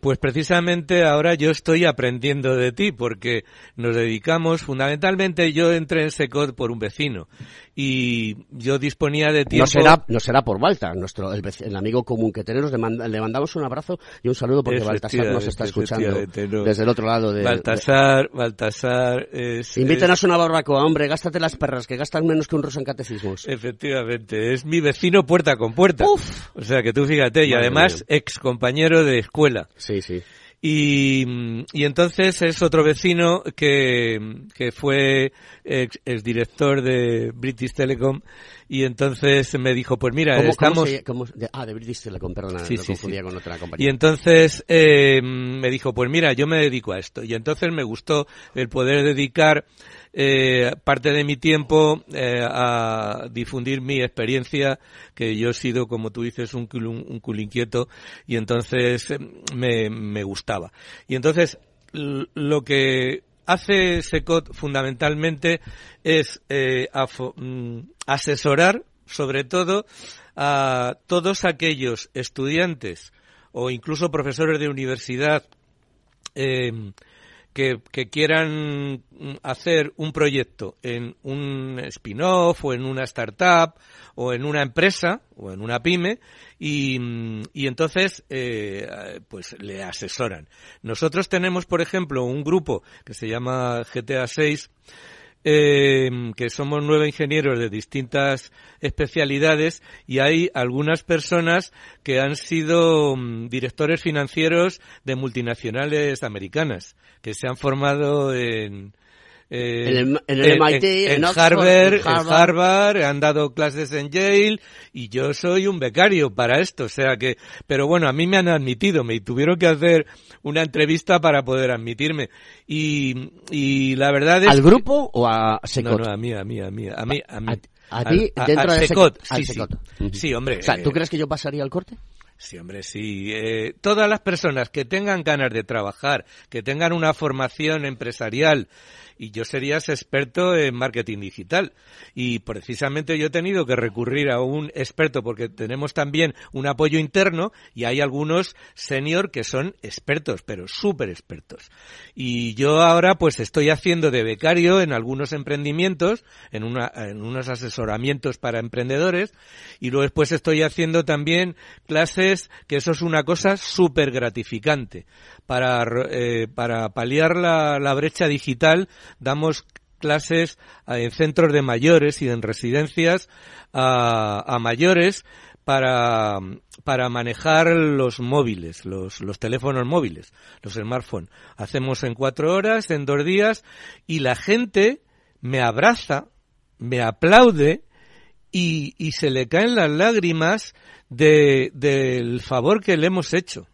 Pues precisamente ahora yo estoy aprendiendo de ti porque nos dedicamos, fundamentalmente yo entré en Secot por un vecino y yo disponía de tiempo. No será, no será por Balta, nuestro, el, amigo común que tenemos. Le, manda- le mandamos un abrazo y un saludo porque Baltasar nos está escuchando no. desde el otro lado de. Baltasar, Baltasar es... Invítanos una barbacoa, hombre, gástate las perras, que gastan menos que un rosa en catecismos. Efectivamente, es mi vecino puerta con puerta. O sea que tú fíjate, y Madre además ex compañero de escuela. Sí, sí. Y, y entonces es otro vecino que, que fue ex, director de British Telecom y entonces me dijo, pues mira, ¿Cómo- cómo estamos... se- cómo- de- ah, de British Telecom, perdona, Sí, lo sí, confundía sí. con otra Y compañía. entonces eh, me dijo, pues mira, yo me dedico a esto. Y entonces me gustó el poder dedicar eh, parte de mi tiempo eh, a difundir mi experiencia, que yo he sido, como tú dices, un culo, un culo inquieto, y entonces eh, me, me gustaba. Y entonces lo que hace Secot fundamentalmente es eh, mm, asesorar, sobre todo, a todos aquellos estudiantes o incluso profesores de universidad eh, que, quieran hacer un proyecto en un spin-off o en una startup o en una empresa o en una pyme y, y entonces eh, pues le asesoran. Nosotros tenemos, por ejemplo, un grupo que se llama GTA 6 eh, que somos nueve ingenieros de distintas especialidades y hay algunas personas que han sido mm, directores financieros de multinacionales americanas que se han formado en eh, En el- en el MIT, en Oxford, Harvard, en en Harvard. Harvard, han dado clases en Yale y yo soy un becario para esto, o sea que, pero bueno, a mí me han admitido, me tuvieron que hacer una entrevista para poder admitirme y, y la verdad es ¿Al que- grupo o a Secot? no, no, a mí, a mí, a mí, a mí, a mí. A ti, dentro de Secot, sí, sí. Sí, hombre. O sea, ¿tú eh, crees que yo pasaría al corte? Sí, hombre, sí. Eh, todas las personas que tengan ganas de trabajar, que tengan una formación empresarial, y yo serías experto en marketing digital. Y precisamente yo he tenido que recurrir a un experto porque tenemos también un apoyo interno y hay algunos senior que son expertos, pero súper expertos. Y yo ahora pues estoy haciendo de becario en algunos emprendimientos, en, una, en unos asesoramientos para emprendedores y luego después estoy haciendo también clases, que eso es una cosa súper gratificante. Para, eh, para paliar la, la brecha digital damos clases eh, en centros de mayores y en residencias a, a mayores para, para manejar los móviles, los, los teléfonos móviles, los smartphones. Hacemos en cuatro horas, en dos días, y la gente me abraza, me aplaude y, y se le caen las lágrimas de, del favor que le hemos hecho.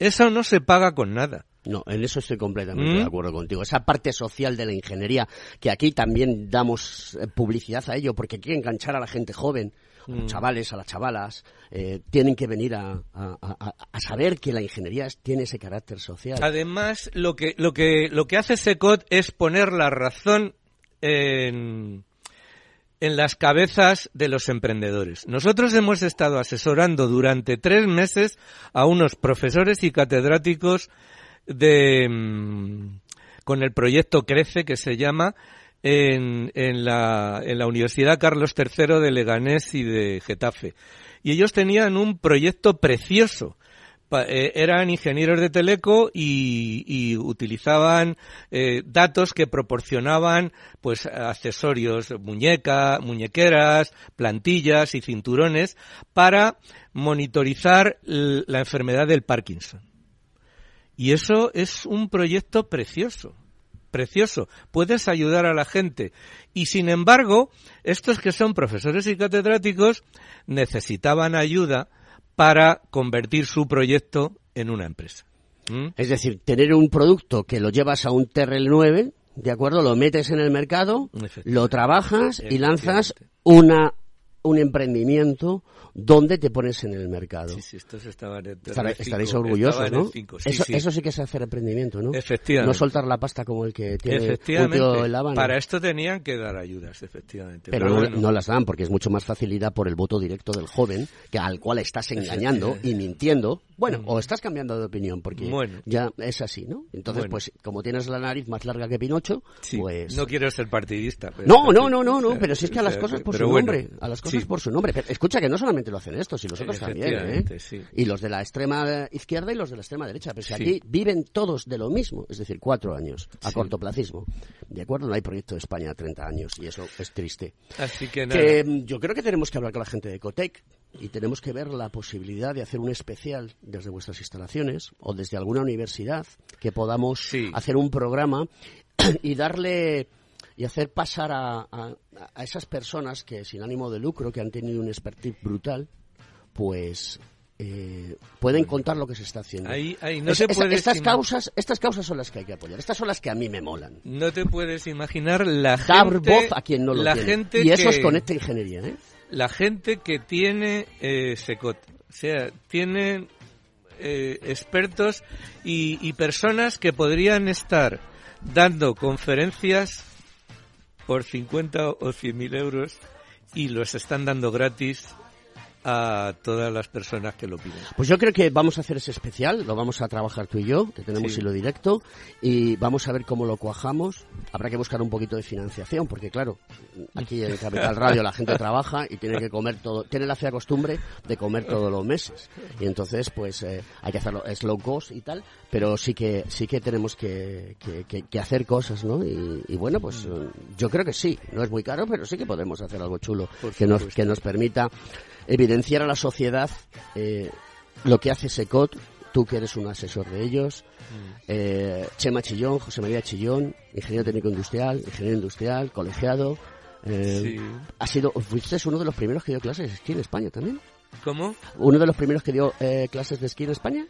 Eso no se paga con nada. No, en eso estoy completamente ¿Mm? de acuerdo contigo. Esa parte social de la ingeniería, que aquí también damos eh, publicidad a ello, porque que enganchar a la gente joven, a los Mm. chavales, a las chavalas, eh, tienen que venir a, a- a- a saber que la ingeniería tiene ese carácter social. Además, lo que, lo que, lo que hace SECOT es poner la razón en, en las cabezas de los emprendedores. Nosotros hemos estado asesorando durante tres meses a unos profesores y catedráticos de, mm, con el proyecto Crece, que se llama, en, la, en la Universidad Carlos III de Leganés y de Getafe. Y ellos tenían un proyecto precioso. Eh, eran ingenieros de Teleco y, y utilizaban eh, datos que proporcionaban pues accesorios, muñeca, muñequeras, plantillas y cinturones para monitorizar la enfermedad del Parkinson. Y eso es un proyecto precioso, precioso. Puedes ayudar a la gente. Y sin embargo, estos que son profesores y catedráticos necesitaban ayuda para convertir su proyecto en una empresa. ¿Mm? Es decir, tener un producto que lo llevas a un TRL9, ¿de acuerdo? Lo metes en el mercado, lo trabajas y lanzas una un emprendimiento donde te pones en el mercado. Sí, sí, estos estaban en Estará- cinco, estaréis orgullosos, ¿no? cinco, sí, eso, sí. eso sí que es hacer emprendimiento, ¿no? Efectivamente. No soltar la pasta como el que tiene un Efectivamente. tío en La Habana. Para esto tenían que dar ayudas, efectivamente. Pero no, bueno. no las dan porque es mucho más facilidad por el voto directo del joven que al cual estás engañando y mintiendo. Bueno, o estás cambiando de opinión porque Mm. Bueno. ya es así, ¿no? Entonces, Bueno. pues como tienes la nariz más larga que Pinocho, Sí, pues... No quiero ser partidista. pero- No, no, no, no, no, pero si es que a las cosas por su nombre, a las cosas sí. por su nombre. Pero escucha que no solamente lo hacen estos, y los otros también, ¿eh? Sí. Y los de la extrema izquierda y los de la extrema derecha. Pero si Sí. aquí viven todos de lo mismo, es decir, cuatro años, a Sí. cortoplacismo. ¿De acuerdo? No hay proyecto de España a 30 años y eso es triste. Así que nada. Que mm, yo creo que tenemos que hablar con la gente de Ecotec y tenemos que ver la posibilidad de hacer un especial desde vuestras instalaciones o desde alguna universidad que podamos hacer un programa <coughs> y darle y hacer pasar a, a- a esas personas que sin ánimo de lucro, que han tenido un expertise brutal, pues eh, pueden contar lo que se está haciendo. Ahí- ahí no Es- te esa- puedes estas causas, estas causas son las que hay que apoyar. Estas son las que a mí me molan. No te puedes imaginar la Dar gente... voz a quien no lo la tiene. Gente y eso que- es Conecta Ingeniería, ¿eh? La gente que tiene eh, Secot. O sea, tienen eh, expertos y, y personas que podrían estar dando conferencias por 50 o 100 mil euros y los están dando gratis a todas las personas que lo piden. Pues yo creo que vamos a hacer ese especial, lo vamos a trabajar tú y yo, que tenemos Sí. hilo directo, y vamos a ver cómo lo cuajamos. Habrá que buscar un poquito de financiación, porque claro, aquí en Capital Radio la gente trabaja y tiene que comer todo, tiene la fea costumbre de comer todos los meses. Y entonces, pues eh, hay que hacerlo, es low cost y tal, pero sí que sí que tenemos que, que- que- que hacer cosas, ¿no? Y, y bueno, pues Mm. yo creo que sí, no es muy caro, pero sí que podemos hacer algo chulo Por que nos, que nos permita evidenciar a la sociedad eh, lo que hace SECOT, tú que eres un asesor de ellos, Mm. eh, Chema Chillón, José María Chillón, ingeniero técnico industrial, ingeniero industrial, colegiado. eh, Sí. Ha sido, fuiste uno de los primeros que dio clases de esquí en España también. ¿Cómo? Uno de los primeros que dio eh, clases de esquí en España.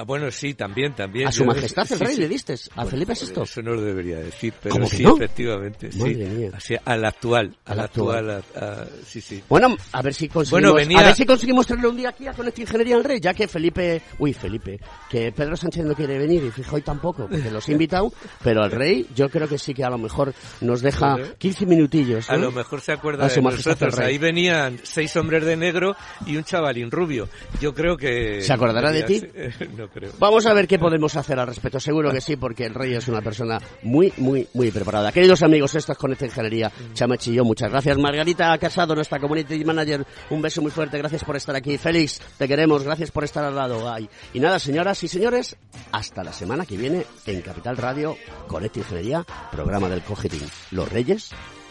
Ah, bueno, sí, también, también. A su majestad el sí, rey sí. le diste, a Bueno, Felipe VI. Eso no lo debería decir, pero ¿Cómo que sí, no? efectivamente, sí. Madre mía. Así, al actual, al, Al actual. actual, a- a- sí, sí. Bueno, a ver si conseguimos, Bueno, venía- a ver si conseguimos traerle un día aquí a Conecta Ingeniería al Rey, ya que Felipe, uy, Felipe, que Pedro Sánchez no quiere venir y Fijo hoy tampoco, porque los he invitado, <laughs> pero el Rey yo creo que sí que a lo mejor nos deja Joder. 15 minutillos. A ¿no? lo mejor se acuerda A de su majestad nosotros. Ahí venían seis hombres de negro y un chavalín rubio. Yo creo que... ¿Se acordará de ti? <laughs> No Vamos a ver qué podemos hacer al respecto. Seguro que sí, porque el Rey es una persona muy, muy, muy preparada. Queridos amigos, esto es Conecta Ingeniería. Chama Chillón, muchas gracias. Margarita Casado, nuestra Community Manager, un beso muy fuerte. Gracias por estar aquí. Félix, te queremos. Gracias por estar al lado. Ay. Y nada, señoras y señores, hasta la semana que viene en Capital Radio, Conecta Ingeniería, programa del Cogetín. Los Reyes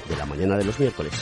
de la mañana de los miércoles.